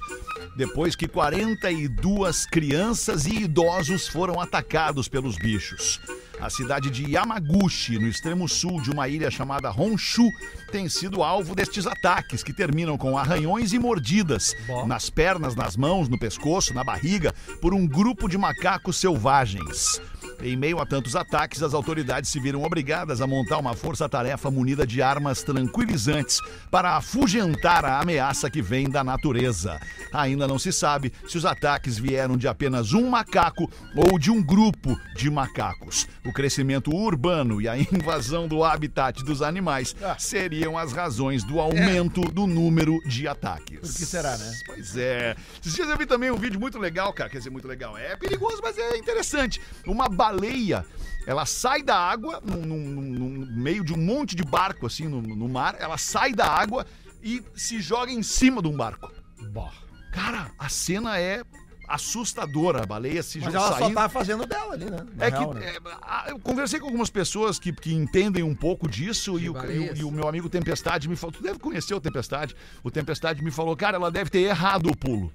Depois que 42 crianças e idosos foram atacados pelos bichos. A cidade de Yamaguchi, no extremo sul de uma ilha chamada Honshu, tem sido alvo destes ataques, que terminam com arranhões e mordidas nas pernas, nas mãos, no pescoço, na barriga, por um grupo de macacos selvagens. Em meio a tantos ataques, as autoridades se viram obrigadas a montar uma força-tarefa munida de armas tranquilizantes para afugentar a ameaça que vem da natureza. Ainda não se sabe se os ataques vieram de apenas um macaco ou de um grupo de macacos. O crescimento urbano e a invasão do habitat dos animais seriam as razões do aumento do número de ataques. Por que será, né? Pois é. Esses dias eu vi também um vídeo muito legal, cara. Quer dizer, muito legal. É perigoso, mas é interessante. Uma baleia, ela sai da água, no meio de um monte de barco, assim, no, no mar. Ela sai da água e se joga em cima de um barco. Cara, a cena é assustadora. A baleia se Mas ela só saindo. tá fazendo dela ali, né? Na É que real, né? é, eu conversei com algumas pessoas que, que entendem um pouco disso e o, e, e o meu amigo Tempestade me falou. Tu deve conhecer o Tempestade. O Tempestade me falou, cara, ela deve ter errado o pulo.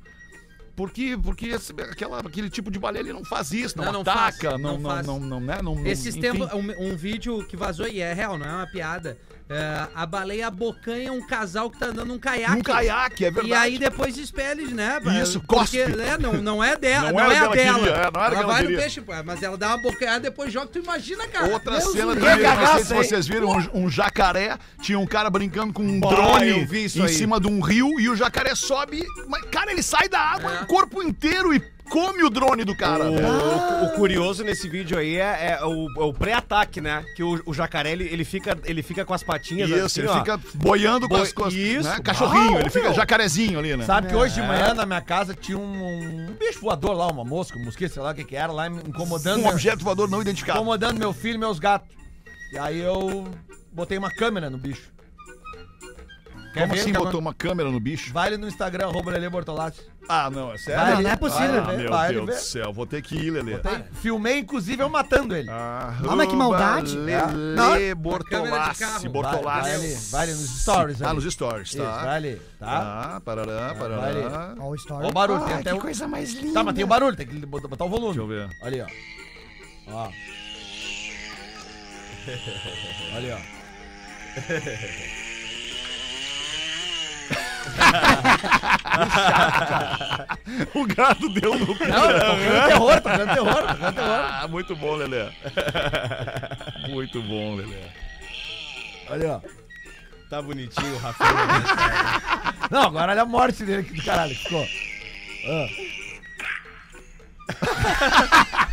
Por quê? Porque esse- aquela, aquele tipo de baleia ele não faz isso, não, Não, não ataca, faz, não, não não, não, não, né? não, Esses enfim. tempos, um, um vídeo que vazou e é real, não é uma piada. É, a baleia abocanha um casal que tá andando num caiaque. Num caiaque, é verdade. E aí depois espelha, né? Isso, porque, cospe. né, não, não é dela, Não não, é a dela. queria, é, não era ela vai no peixe, mas ela dá uma bocanhada, depois joga, tu imagina, cara. Outra Deus cena me também, não sei se vocês viram, um, um jacaré, tinha um cara brincando com um drone em aí. cima de um rio e o jacaré sobe, mas, cara, ele sai da água, É. o corpo inteiro e come o drone do cara. O, velho. o- o curioso nesse vídeo aí é, é o, é o pré-ataque, né? Que o, o jacaré, ele, ele fica, ele fica com as patinhas Isso, assim, ele ó. fica boiando com Boi- as costas. isso. Né? Cachorrinho, Ah, ele fica meu. jacarezinho ali, né? Sabe que hoje de manhã na minha casa tinha um, um bicho voador lá, uma mosca, um mosquito, sei lá o que que era, lá me incomodando, Um meu, objeto voador não identificado. incomodando meu filho e meus gatos. E aí eu botei uma câmera no bicho. Quer Como ver? assim Quer botou ma- uma câmera no bicho? Vai ali no Instagram, arroba Lelê Bortolatti. Ah, não, é sério? Vai Não, é possível. vai Ah, meu vai Deus ver. do céu, vou ter que ir, Lelê. Filmei, inclusive, eu matando ele. Arroba mas que maldade. Lelê Não, câmera de Bortolassi, carro. Vai, vai Bortolassi. vai ali nos stories. Ah, ali. nos stories, Isso, tá? vai ali, tá? Tá, parará, vai parará. Ó, o story. Ó o barulho, tem até o... coisa mais linda. Tá, mas tem o barulho, tem que botar botar o volume. Deixa eu ver. Ali, ó. Ó. Ali, ó. O gato deu no Não, tocando terror, tocando terror, tocando terror. Ah, muito bom, Lelê. Muito bom, Lelê. Ali, ó. Tá bonitinho o Rafinha. Não, agora olha a morte dele aqui do caralho, ficou. Cara,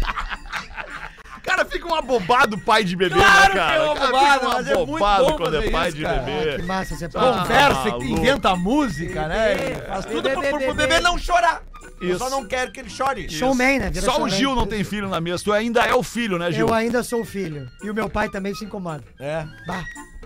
fica um abobado pai de bebê, Claro né, cara? que é um Cara, abobado, fica um é muito abobado bom quando é pai isso, de cara. Ah, que bebê. massa você Conversa, maluco. inventa música, né? Faz tudo pra, pro, pro bebê não chorar. Eu Isso. só não quero que ele chore. Showman, né? Vira Só o showman. Gil não tem filho na mesa. Tu ainda é o filho, né, Gil? Eu ainda sou o filho. E o meu pai também se incomoda. É. Bah.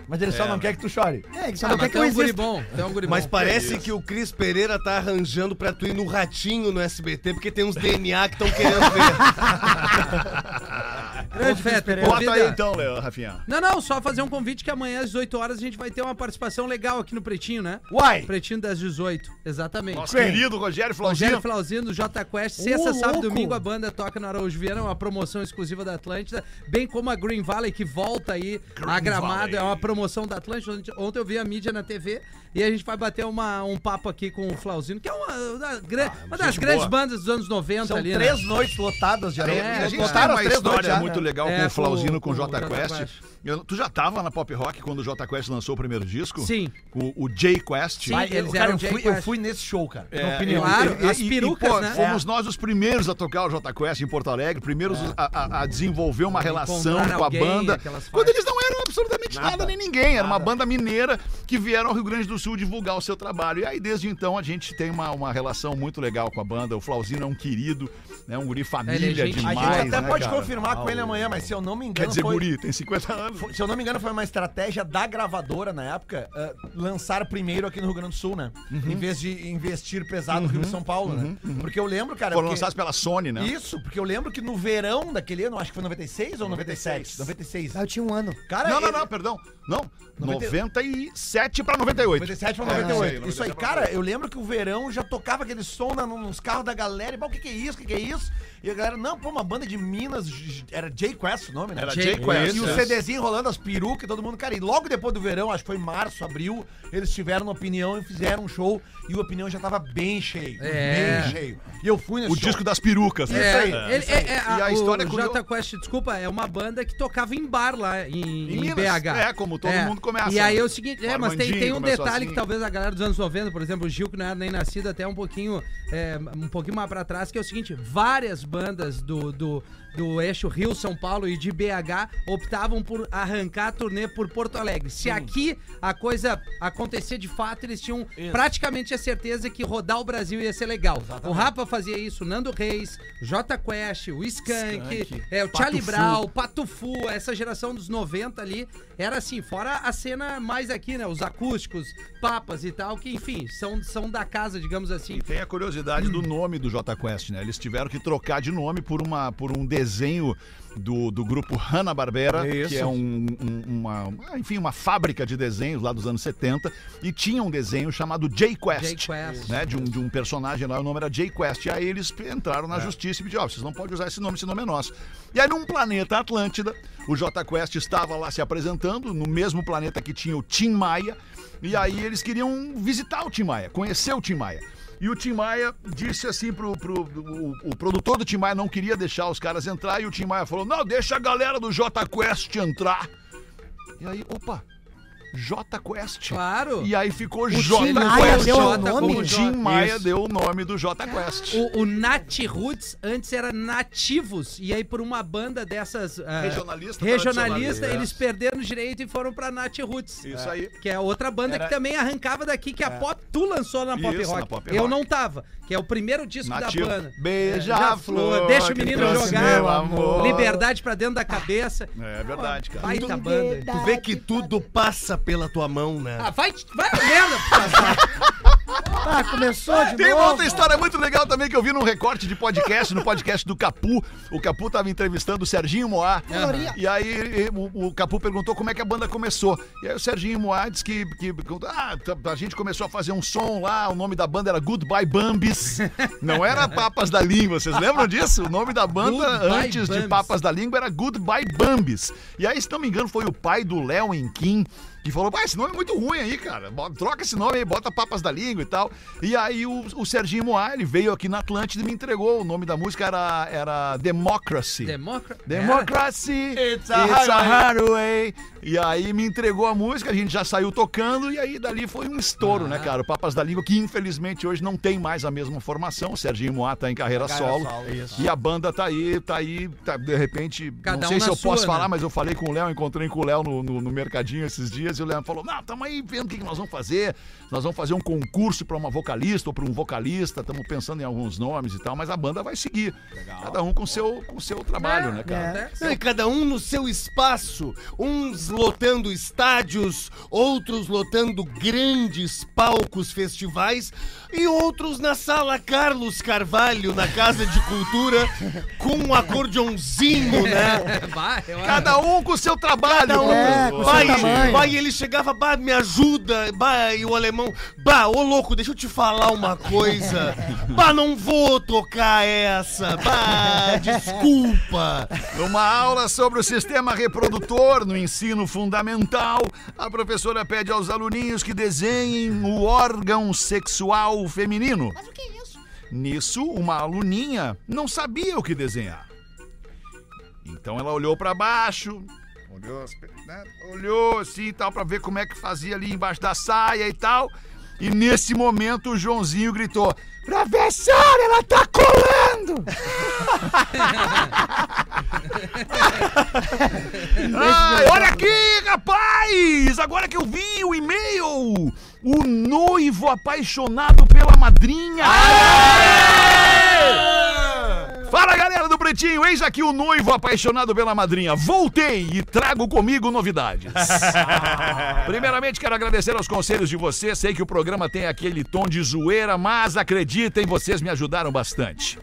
Mas ele só não quer que tu chore. É, que só Ah, não quer que eu um guri exista. bom, tem um guri Mas bom. parece que o Cris Pereira tá arranjando pra tu ir no ratinho no SBT, porque tem uns DNA que estão querendo ver. Grande Pereira. Bota aí então, Léo, Rafinha. Não, não, só fazer um convite que amanhã às 18 horas a gente vai ter uma participação legal aqui no Pretinho, né? Uai! Pretinho das 18, exatamente. Nosso querido Rogério Rogério Flauzino. Flauzino do J Quest, sexta, sábado, louco. domingo a banda toca no Araújo Viana, uma promoção exclusiva da Atlântida, bem como a Green Valley que volta aí a Gramado, Valley. é uma promoção da Atlântida. Ontem eu vi a mídia na TV e a gente vai bater uma, um papo aqui com o Flauzino, que é uma, da- gra- uma das gente grandes boa. bandas dos anos 90 São ali, três né? noites lotadas já. É, a gente é, lotaram uma três história já. muito legal É, com o Flauzino, com com- o com Jota o Jota Quest. Eu- tu já tava na Pop Rock quando o J Quest lançou o primeiro disco? Sim. O, o J Quest? Sim, eles cara, eram eu fui, eu fui nesse show, cara. É, na opinião. Claro, e- as e- e, perucas, pô, né? Fomos nós os primeiros a tocar o J Quest em Porto Alegre, primeiros a, a- a desenvolver uma relação com a banda. Quando eles não eram absolutamente nada, nem ninguém. Era uma banda mineira que vieram ao Rio Grande do Sul divulgar o seu trabalho. E aí, desde então, a gente tem uma, uma relação muito legal com a banda. O Flauzino é um querido, né? Um guri família Ele é gente- A demais. gente até né, pode cara? confirmar com ele amanhã, mas se eu não me Quer engano. dizer, foi- guri, tem 50 anos. Foi- se eu não me engano, foi uma estratégia da gravadora na época uh, lançar primeiro aqui no Rio Grande do Sul, né? Uhum. Em vez de investir pesado no Rio de São Paulo, né? Porque eu lembro, cara. Foram porque- lançados pela Sony, né? Isso, porque eu lembro que no verão daquele ano, acho que foi 96 ou 97? 96. Ah, eu tinha um ano. Cara, Não, não, ele- não, perdão. Não, 90 97 pra 98. 97 pra É, 98. sei, isso aí, 97 pra cara, eu lembro que o verão já tocava aquele som na- nos carros da galera. E, "Pá, o que, que é isso? O que, que é isso? E a galera, não, pô, uma banda de Minas, era J Quest o nome, né? Era J J-Quest. E o é. CDzinho rolando as perucas, e todo mundo, cara. E logo depois do verão, acho que foi março, abril, eles tiveram uma opinião e fizeram um show. E o opinião já tava bem cheio. É. Bem cheio. E eu fui nesse O show. disco das perucas, né? É, aí, ele- isso é- aí. é- E a história é o curiosa. Jota Quest, desculpa, é uma banda que tocava em bar lá em, Em em Minas. BH. É, como todo mundo começa, E aí né? é o seguinte, é, mas tem, Armandinho tem um começou detalhe assim. que talvez a galera dos anos 90, por exemplo, o Gil, que não era nem nascido até um pouquinho, é, um pouquinho mais pra trás, que é o seguinte, várias bandas do, do, do eixo Rio, São Paulo e de BH optavam por arrancar a turnê por Porto Alegre. Se aqui a coisa acontecer de fato, eles tinham praticamente a certeza que rodar o Brasil ia ser legal. O Rapa fazia isso, o Nando Reis, J Quest, o Skank, Skank, é, o Charlie. Brown, o Pato Fu, essa geração dos 90 ali, era assim, fora a cena mais aqui, né? Os acústicos, papas e tal, que enfim, são, são da casa, digamos assim. E tem a curiosidade do nome do J Quest, né? Eles tiveram que trocar de nome por, uma, por um desenho do, do grupo Hanna-Barbera, Isso. que é um, um- uma, enfim, uma fábrica de desenhos lá dos anos 70, e tinha um desenho chamado J-Quest, J-Quest. né? De um, de um personagem lá, o nome era J-Quest. E aí eles entraram É. na justiça e pediram, ó, vocês não podem usar esse nome, esse nome é nosso. E aí num planeta Atlântida, o J-Quest estava lá se apresentando, no mesmo planeta que tinha o Tim Maia, e aí eles queriam visitar o Tim Maia, conhecer o Tim Maia. E o Tim Maia disse assim pro, pro o, o produtor do Tim Maia não queria deixar os caras entrar e o Tim Maia falou: "Não, deixa a galera do J Quest entrar". E aí, opa, J Quest. Claro. E aí ficou Tim J Maia Quest. deu o nome? O. Tim Maia Isso. deu o nome do J Quest. O, o Nat Roots antes era Nativos, e aí por uma banda dessas. ah, Regionalista, Regionalista, eles perderam o direito e foram pra Nat Roots. Isso aí. Que é outra banda Era- que também arrancava daqui, que a Pop. Tu lançou na Pop Isso, na Rock. Pop Eu Rock. não tava. Que é o primeiro disco Nativo. da banda. Beija-flor, Deixa o menino jogar. meu amor. Liberdade pra dentro da cabeça. É verdade, cara. Baita banda. Tu vê que tudo passa pela tua mão, né? Ah, vai, vai a merda, Ah, começou de Tem novo. uma outra história muito legal também que eu vi num recorte de podcast, no podcast do Capu. O Capu tava entrevistando o Serginho Moá. Coloria. E aí o, o Capu perguntou como é que a banda começou. E aí o Serginho Moá disse que, que ah, a gente começou a fazer um som lá, o nome da banda era Goodbye Bambis. Não era Papas da Língua, vocês lembram disso? O nome da banda Goodbye antes de Bambis. Papas da Língua era Goodbye Bambis. E aí, se não me engano, foi o pai do Léo Enquim que falou, pá, esse nome é muito ruim aí, cara. Troca esse nome aí, bota Papas da Língua e tal. E aí o, o Serginho Moá, ele veio aqui na Atlântida e me entregou. O nome da música era, era Democracy. Democra... Democracy, It's a highway. E aí me entregou a música, a gente já saiu tocando e aí dali foi um estouro, Ah. né, cara? O Papas da Língua, que infelizmente hoje não tem mais a mesma formação. O Serginho Moá tá em carreira, Carreira solo. solo, isso. E a banda tá aí, tá aí, tá, de repente, Cada não sei um se eu sua, posso né? falar, mas eu falei com o Léo, encontrei com o Léo no, no, no mercadinho esses dias e o Léo falou: Não, tamo aí vendo o que, que nós vamos fazer. Nós vamos fazer um concurso pra uma vocalista ou pra um vocalista, estamos pensando em alguns nomes e tal, mas a banda vai seguir. Cada um com seu, com seu trabalho, né, cara? Não, e cada um no seu espaço, uns lotando estádios, outros lotando grandes palcos festivais e outros na sala Carlos Carvalho, na Casa de Cultura, com um acordeonzinho, né? Vai, Cada um com seu trabalho. Cada um, É, com vai, seu tamanho. vai, e ele chegava, bah, me ajuda, bah, e o alemão, bah, ô louco, deixa eu te falar uma coisa, bah, não vou tocar essa, bah, desculpa. Numa aula sobre o sistema reprodutor no ensino fundamental, a professora pede aos aluninhos que desenhem o órgão sexual feminino. Mas o que é isso? Nisso, uma aluninha não sabia o que desenhar. Então ela olhou para baixo, olhou as né? Olhou assim e tal, pra ver como é que fazia ali embaixo da saia e tal. E nesse momento o Joãozinho gritou: Professor, ela tá colando! Ai, olha aqui, rapaz! Agora que eu vi o e-mail! O noivo apaixonado pela madrinha! Fala galera do Pretinho, eis aqui o noivo apaixonado pela madrinha. Voltei e trago comigo novidades. Primeiramente, quero agradecer aos conselhos de vocês. Sei que o programa tem aquele tom de zoeira, mas acreditem, vocês me ajudaram bastante.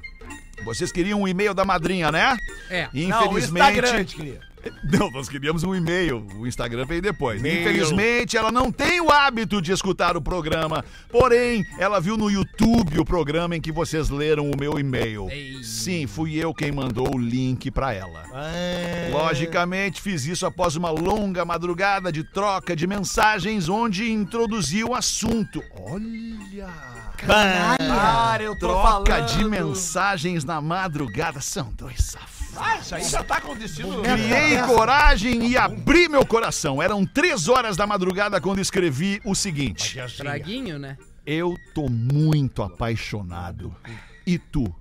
Vocês queriam um e-mail da madrinha, né? É. Não, o Infelizmente. Instagram queria. Não, nós queríamos um e-mail. O Instagram veio depois. Infelizmente, ela não tem o hábito de escutar o programa. Porém, ela viu no YouTube o programa em que vocês leram o meu e-mail. Ei. Sim, fui eu quem mandou o link pra ela. É. Logicamente, fiz isso após uma longa madrugada de troca de mensagens onde introduzi o assunto. Olha! Cara, eu tô Troca falando. de mensagens na madrugada. São dois safados. Ah, isso aí já tá acontecendo. Criei coragem e abri meu coração. Eram três horas da madrugada quando escrevi o seguinte: Traguinho, né? Eu tô muito apaixonado. E tu?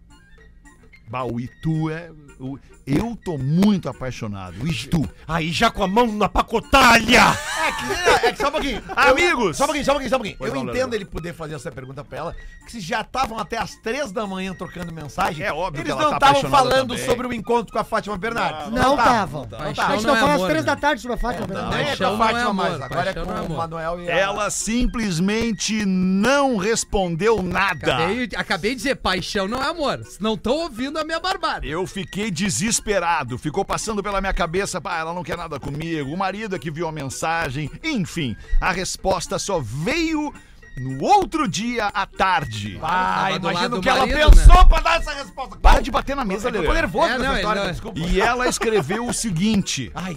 Bah, o e tu é. o- Eu tô muito apaixonado. Tu? Aí já com a mão na pacotalha! É que, é que só um pouquinho. Amigos! Só um pouquinho, só um pouquinho, só um pouquinho. Pois eu não, entendo Leandro. ele poder fazer essa pergunta pra ela, porque se já estavam até as três da manhã trocando mensagem, É óbvio que eles ela não tá estavam apaixonada falando também. sobre o encontro com a Fátima Bernardes. Não estavam. Não Paixão A gente não não é fala às três né? da tarde sobre a Fátima. Não, Bernardes. é com a não é Fátima amor, mais. Agora é com não é o amor. Manuel e a... Ela simplesmente não respondeu nada. Acabei, acabei de dizer, paixão não é amor. Não tô ouvindo a minha barbada. Eu fiquei desesperado. Ficou passando pela minha cabeça, pá, ela não quer nada comigo. O marido é que viu a mensagem. Enfim, a resposta só veio no outro dia à tarde. Ah, imagina o que ela marido, pensou pra dar essa resposta. Para de bater na mesa, Eu tô nervoso É, não, história, ele não- desculpa. E ela escreveu o seguinte: Ai,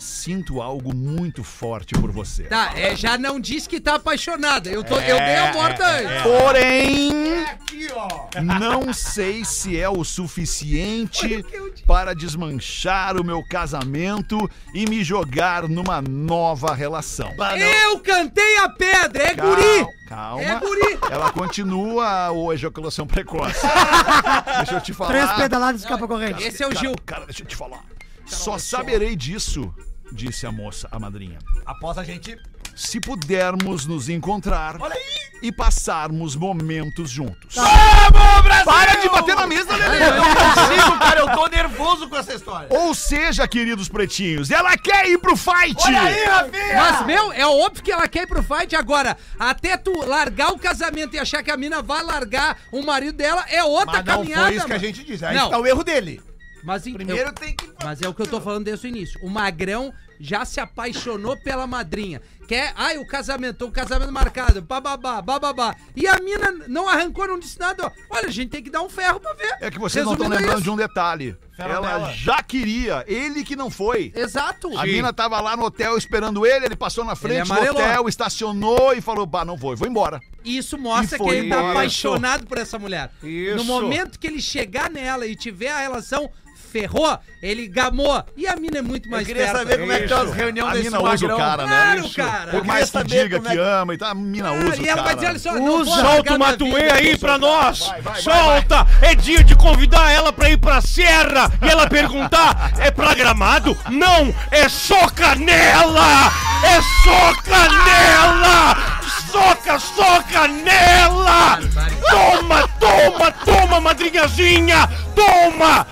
Sinto algo muito forte por você. Tá, é, já não disse que tá apaixonada. Eu, tô, eu dei a morta antes. Porém, aqui, ó. não sei se é o suficiente para desmanchar o meu casamento e me jogar numa nova relação. Eu cantei a pedra, é guri! Calma. É guri! Ela continua ou ejaculação precoce. Deixa eu te falar. Três pedaladas escapa corrente. Esse é o Gil. Cara, deixa eu te falar. Só saberei disso, disse a moça, a madrinha, Após a gente... se pudermos nos encontrar e passarmos momentos juntos. Vamos, Brasil! Para de bater na mesa, Lelê! Eu não consigo, cara. Eu tô nervoso com essa história. Ou seja, queridos pretinhos, ela quer ir pro fight! Olha aí, Rafinha! Mas, meu, é óbvio que ela quer ir pro fight agora. Até tu largar o casamento e achar que a mina vai largar o marido dela é outra Mas não caminhada. foi isso que a mano. gente disse. Aí Não. tá o erro dele. Mas, em- Primeiro eu- tem que... mas é o que eu tô falando desde o início. O Magrão já se apaixonou pela madrinha. Quer, ai, o casamento, o casamento marcado, bababá, bababá. E a mina não arrancou, não disse nada. ó. Olha, a gente tem que dar um ferro pra ver. É que vocês não estão Resumindo lembrando isso. de um detalhe. Ferro ela nela. já queria, ele que não foi. Exato. A mina tava lá no hotel esperando ele, ele passou na frente do hotel, estacionou e falou: bah, não vou, eu vou embora. Isso mostra E que ele tá isso. apaixonado por essa mulher. Isso. No momento que ele chegar nela e tiver a relação, ferrou, ele gamou. E a mina é muito Eu mais queria esperta. saber como é que estão as A reuniões desse mina usa o magrão. cara, né? Claro, Isso. cara. Por Eu mais que saber diga como é que- ama e tal, a mina Ah, usa o e ela vai dizer, olha só, não vou Solta o minha Matuê vida. aí pra nós! Vai, vai, Solta! É dia de convidar ela pra ir pra serra e ela perguntar: é pra gramado? Não! É só canela! É só canela! Soca, soca nela! Toma, toma, toma, madrinhazinha! Toma!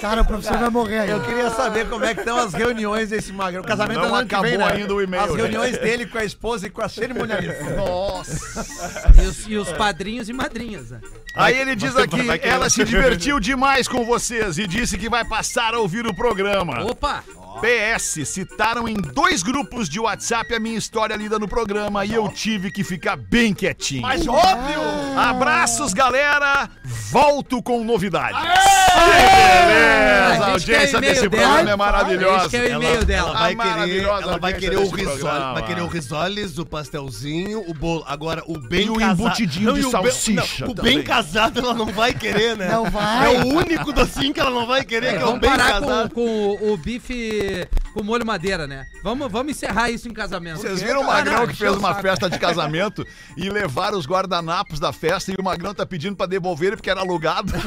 Cara, o professor vai morrer aí. Eu queria saber como é que estão as reuniões desse magrão. O casamento Não que acabou vem, né? ainda o e-mail, As né? reuniões dele com a esposa e com a cerimonialista. E os, e os padrinhos e madrinhas, né? Aí ele diz aqui, ela se divertiu demais com vocês e disse que vai passar a ouvir o programa. Opa! PS, citaram em dois grupos de WhatsApp a minha história lida no programa e eu tive que ficar bem quietinho. Mas óbvio! Abraços, galera! Volto com novidades. A Beleza! A quer audiência desse programa dela. é A maravilhosa. e-mail dela. Ela vai A querer, ela vai audiência querer o risole, vai querer o risoles, o pastelzinho, o bolo. Agora o bem E o casado. embutidinho de e o bem- salsicha não, o bem casado ela não vai querer, né? Não vai. É o único docinho que ela não vai querer, que é o bem parar com, casado. com o, o bife. Com molho madeira, né? Vamos, vamos encerrar isso em casamento. Vocês viram o Ah, Magrão não, que fez uma festa de casamento e levaram os guardanapos da festa e o Magrão tá pedindo pra devolver ele porque era alugado.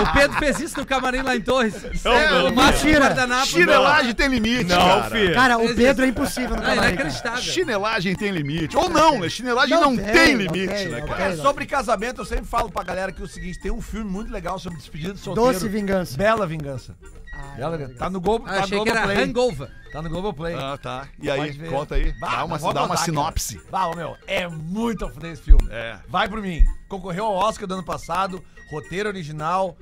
O Pedro fez isso no camarim lá em Torres. não, o máximo mentira. guardanapo. Chinelagem tem limite, cara. filho. Cara, o Pedro é impossível no Não, camarim. cara. inacreditável. Chinelagem tem limite. Ou não, né? Chinelagem não, tem, tem, não limite, tem, né, não cara? É, sobre casamento, eu sempre falo pra galera que é o seguinte: tem um filme muito legal sobre despedida de solteiro. Doce Vingança. Bela Vingança. Vingança. Tá no Globo, Ah, tá no achei que era Globoplay. hangover. Tá no Globoplay. Ah, tá. E aí, conta aí. Bah, dá uma, dá uma sinopse. cara. Bah, meu, é muito a esse filme. É. Vai por mim. Concorreu ao Oscar do ano passado, roteiro original,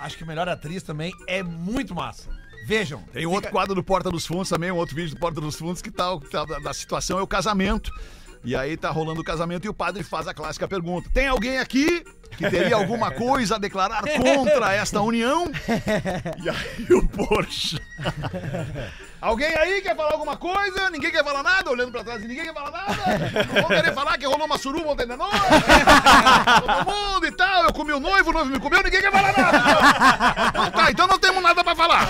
acho que melhor atriz também. É muito massa. Vejam. Tem outro quadro do Porta dos Fundos também, um outro vídeo do Porta dos Fundos que tá, tá da, da situação é o casamento. E aí tá rolando o casamento e o padre faz a clássica pergunta: Tem alguém aqui que teria alguma coisa a declarar contra esta união? E aí o Porsche. Alguém aí quer falar alguma coisa? Ninguém quer falar nada? Olhando pra trás, ninguém quer falar nada? Não vão querer falar que rolou uma suruba ontem de noite? Todo mundo e tal, eu comi o noivo, o noivo me comeu, ninguém quer falar nada. Então tá, então não temos nada pra falar.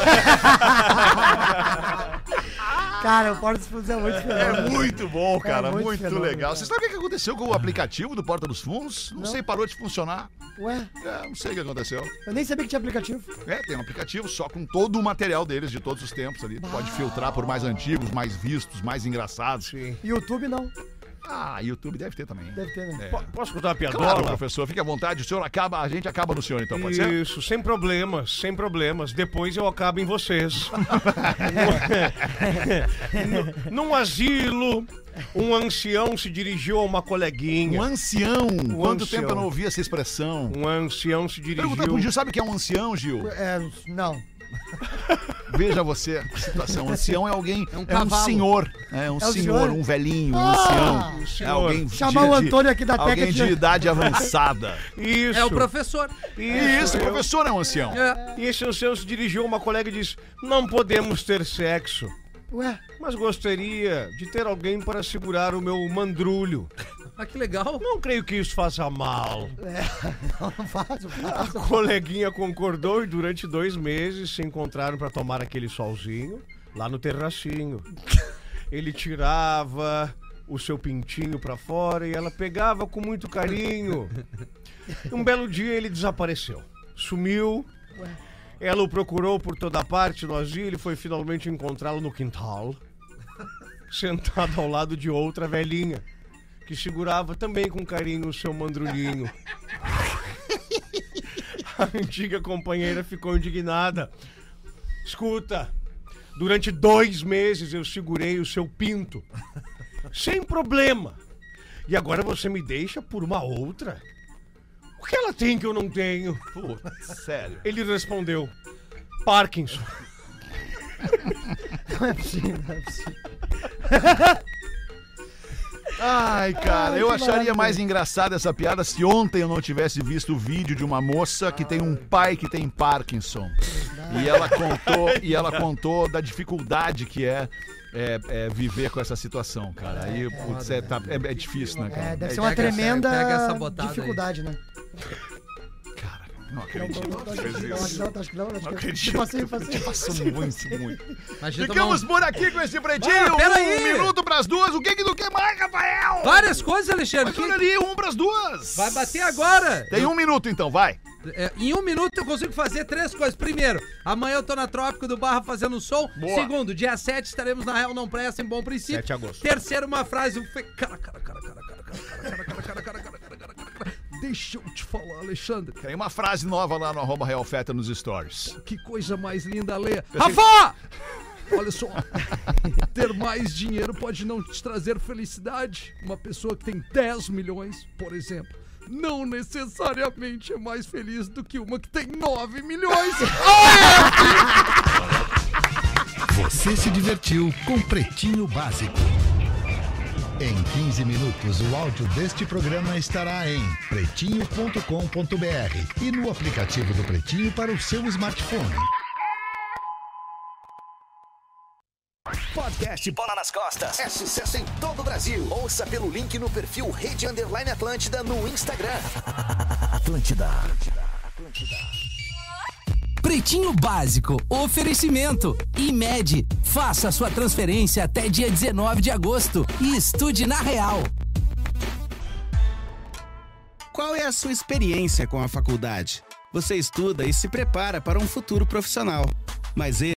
Cara, o Porta dos Fundos é muito É fenômeno. muito bom, cara, muito muito, fenômeno, legal. cara. Você sabe o que aconteceu com o aplicativo do Porta dos Fundos? Não, sei, parou de funcionar. Ué, É, não sei o que aconteceu. eu nem sabia que tinha aplicativo. É, tem um aplicativo só com todo o material deles de todos os tempos ali. Pode filtrar por mais antigos, mais vistos, mais engraçados. Sim. YouTube não. Ah, YouTube deve ter também. Deve ter, né? É. Po- Posso contar uma piadola? Claro, professor, fique à vontade. O senhor acaba, a gente acaba no senhor, então, pode ser? Isso, sem problemas, sem problemas. Depois eu acabo em vocês. Num- Num asilo, um ancião se dirigiu a uma coleguinha. Um ancião. Quanto ancião. tempo eu não ouvi essa expressão? Um ancião se Pergunta pro dirigiu. Gil, sabe o que é um ancião, Gil? É, não. Veja você, que situação. Ancião é alguém, é um um, cavalo. senhor, é um É senhor, senhor? um velhinho, um Ah! ancião. É senhor. alguém Chamar o Antônio aqui da Teca Alguém de de- idade avançada. Isso. É o professor. Isso, o professor é um ancião. É. E esse ancião se dirigiu a uma colega e disse: Não podemos ter sexo, Ué, mas gostaria de ter alguém para segurar o meu mandrulho. Ah, que legal. Não creio que isso faça mal. não faz, A faz. coleguinha concordou e durante dois meses se encontraram para tomar aquele solzinho lá no terracinho. Ele tirava o seu pintinho para fora e ela pegava com muito carinho. Um belo dia ele desapareceu. Sumiu. Ela o procurou por toda parte no asilo e foi finalmente encontrá-lo no quintal, sentado ao lado de outra velhinha, que segurava também com carinho o seu mandrulhinho. A antiga companheira ficou indignada. Escuta, durante dois meses eu segurei o seu pinto. Sem problema. E agora você me deixa por uma outra? O que ela tem que eu não tenho? Putz, sério. Ele respondeu: Parkinson. Não é possível, não é possível. Ai, cara, Ai, eu acharia maravilha. mais engraçada essa piada se ontem eu não tivesse visto o vídeo de uma moça que tem um pai que tem Parkinson. E ela contou, e ela contou da dificuldade que é, é, é viver com essa situação, cara. Aí, putz, é, tá- é- é difícil, né, cara? É, deve É ser uma tremenda botada aí. dificuldade, né? Não acredito que fez Não, acho que isso. não, que não, que Não não. acredito. Passei, passei. Passou muito, muito. Imagina Ficamos um- por aqui com esse pretinho. Ah, pera um minuto pras duas. O que que tu quer mais, Rafael? Várias coisas, Alexandre. Mas que- olha ali, um pras duas. Vai bater agora. Tem um minuto então, vai. É, em um minuto eu consigo fazer três coisas. Primeiro, amanhã eu tô na Trópico do Barra fazendo som. Boa. Segundo, dia 7 estaremos na Real Não Presta em Bom Princípio. 7 de agosto. Terceiro, uma frase. um cara, cara, cara, cara, cara, cara, cara, cara, cara, cara, cara. Deixa eu te falar, Alexandre. Tem uma frase nova lá no arroba Real Feta nos stories. Que coisa mais linda, Lê. Rafa! Olha só, ter mais dinheiro pode não te trazer felicidade. Uma pessoa que tem 10 milhões, por exemplo, não necessariamente é mais feliz do que uma que tem 9 milhões. Você se divertiu com Pretinho Básico. Em 15 minutos, o áudio deste programa estará em pretinho.com.br e no aplicativo do Pretinho para o seu smartphone. Podcast Bola nas Costas. É sucesso em todo o Brasil. Ouça pelo link no perfil Rede Underline Atlântida no Instagram. Atlântida. Atlântida. Pretinho Básico, oferecimento. IMED, faça sua transferência até dia 19 de agosto e estude na Real. Qual é a sua experiência com a faculdade? Você estuda e se prepara para um futuro profissional. Mas